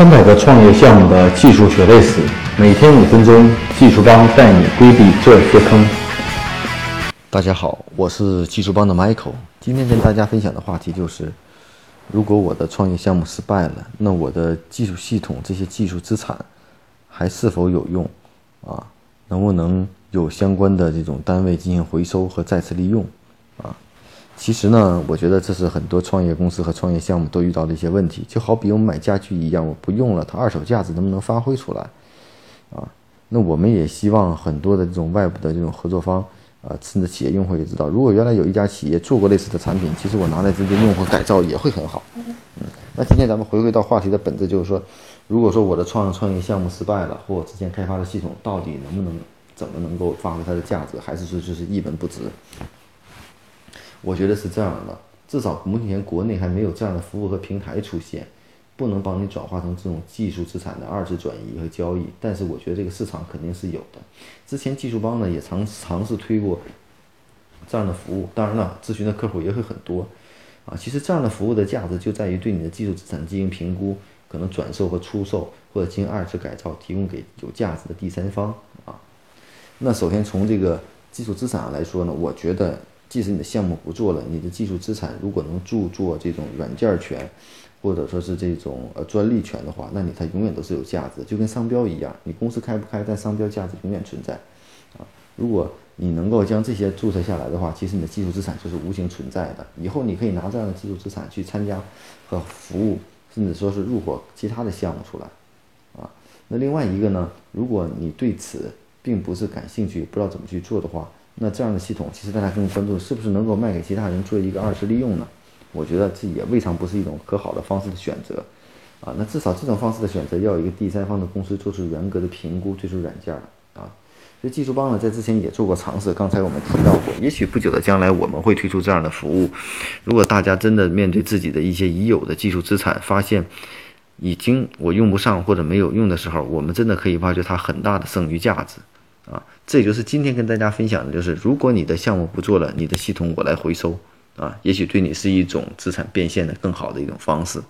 三百个创业项目的技术血泪史，每天五分钟，技术帮带你规避这些坑。大家好，我是技术帮的 Michael。今天跟大家分享的话题就是：如果我的创业项目失败了，那我的技术系统这些技术资产还是否有用？啊，能不能有相关的这种单位进行回收和再次利用？其实呢，我觉得这是很多创业公司和创业项目都遇到的一些问题。就好比我们买家具一样，我不用了，它二手价值能不能发挥出来？啊，那我们也希望很多的这种外部的这种合作方，啊，甚至企业用户也知道，如果原来有一家企业做过类似的产品，其实我拿来直接用或改造也会很好。嗯，那今天咱们回归到话题的本质，就是说，如果说我的创创业项目失败了，或我之前开发的系统到底能不能怎么能够发挥它的价值，还是说就是一文不值？我觉得是这样的，至少目前国内还没有这样的服务和平台出现，不能帮你转化成这种技术资产的二次转移和交易。但是我觉得这个市场肯定是有的。之前技术帮呢也尝尝试推过这样的服务，当然了，咨询的客户也会很多啊。其实这样的服务的价值就在于对你的技术资产进行评估，可能转售和出售，或者进行二次改造，提供给有价值的第三方啊。那首先从这个技术资产上来说呢，我觉得。即使你的项目不做了，你的技术资产如果能著作这种软件权，或者说是这种呃专利权的话，那你它永远都是有价值，就跟商标一样，你公司开不开，但商标价值永远存在，啊，如果你能够将这些注册下来的话，其实你的技术资产就是无形存在的，以后你可以拿这样的技术资产去参加和服务，甚至说是入伙其他的项目出来，啊，那另外一个呢，如果你对此并不是感兴趣，不知道怎么去做的话。那这样的系统，其实大家更关注是不是能够卖给其他人做一个二次利用呢？我觉得这也未尝不是一种可好的方式的选择，啊，那至少这种方式的选择要一个第三方的公司做出严格的评估，推出软件啊。所以技术帮呢，在之前也做过尝试，刚才我们提到过，也许不久的将来我们会推出这样的服务。如果大家真的面对自己的一些已有的技术资产，发现已经我用不上或者没有用的时候，我们真的可以挖掘它很大的剩余价值。啊，这也就是今天跟大家分享的，就是如果你的项目不做了，你的系统我来回收，啊，也许对你是一种资产变现的更好的一种方式。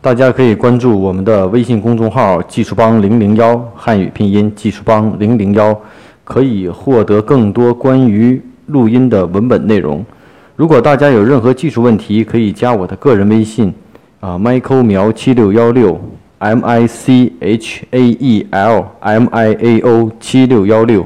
大家可以关注我们的微信公众号“技术帮零零幺”汉语拼音“技术帮零零幺”，可以获得更多关于录音的文本内容。如果大家有任何技术问题，可以加我的个人微信，啊，Michael 苗七六幺六，M I C H A E L M I A O 七六幺六。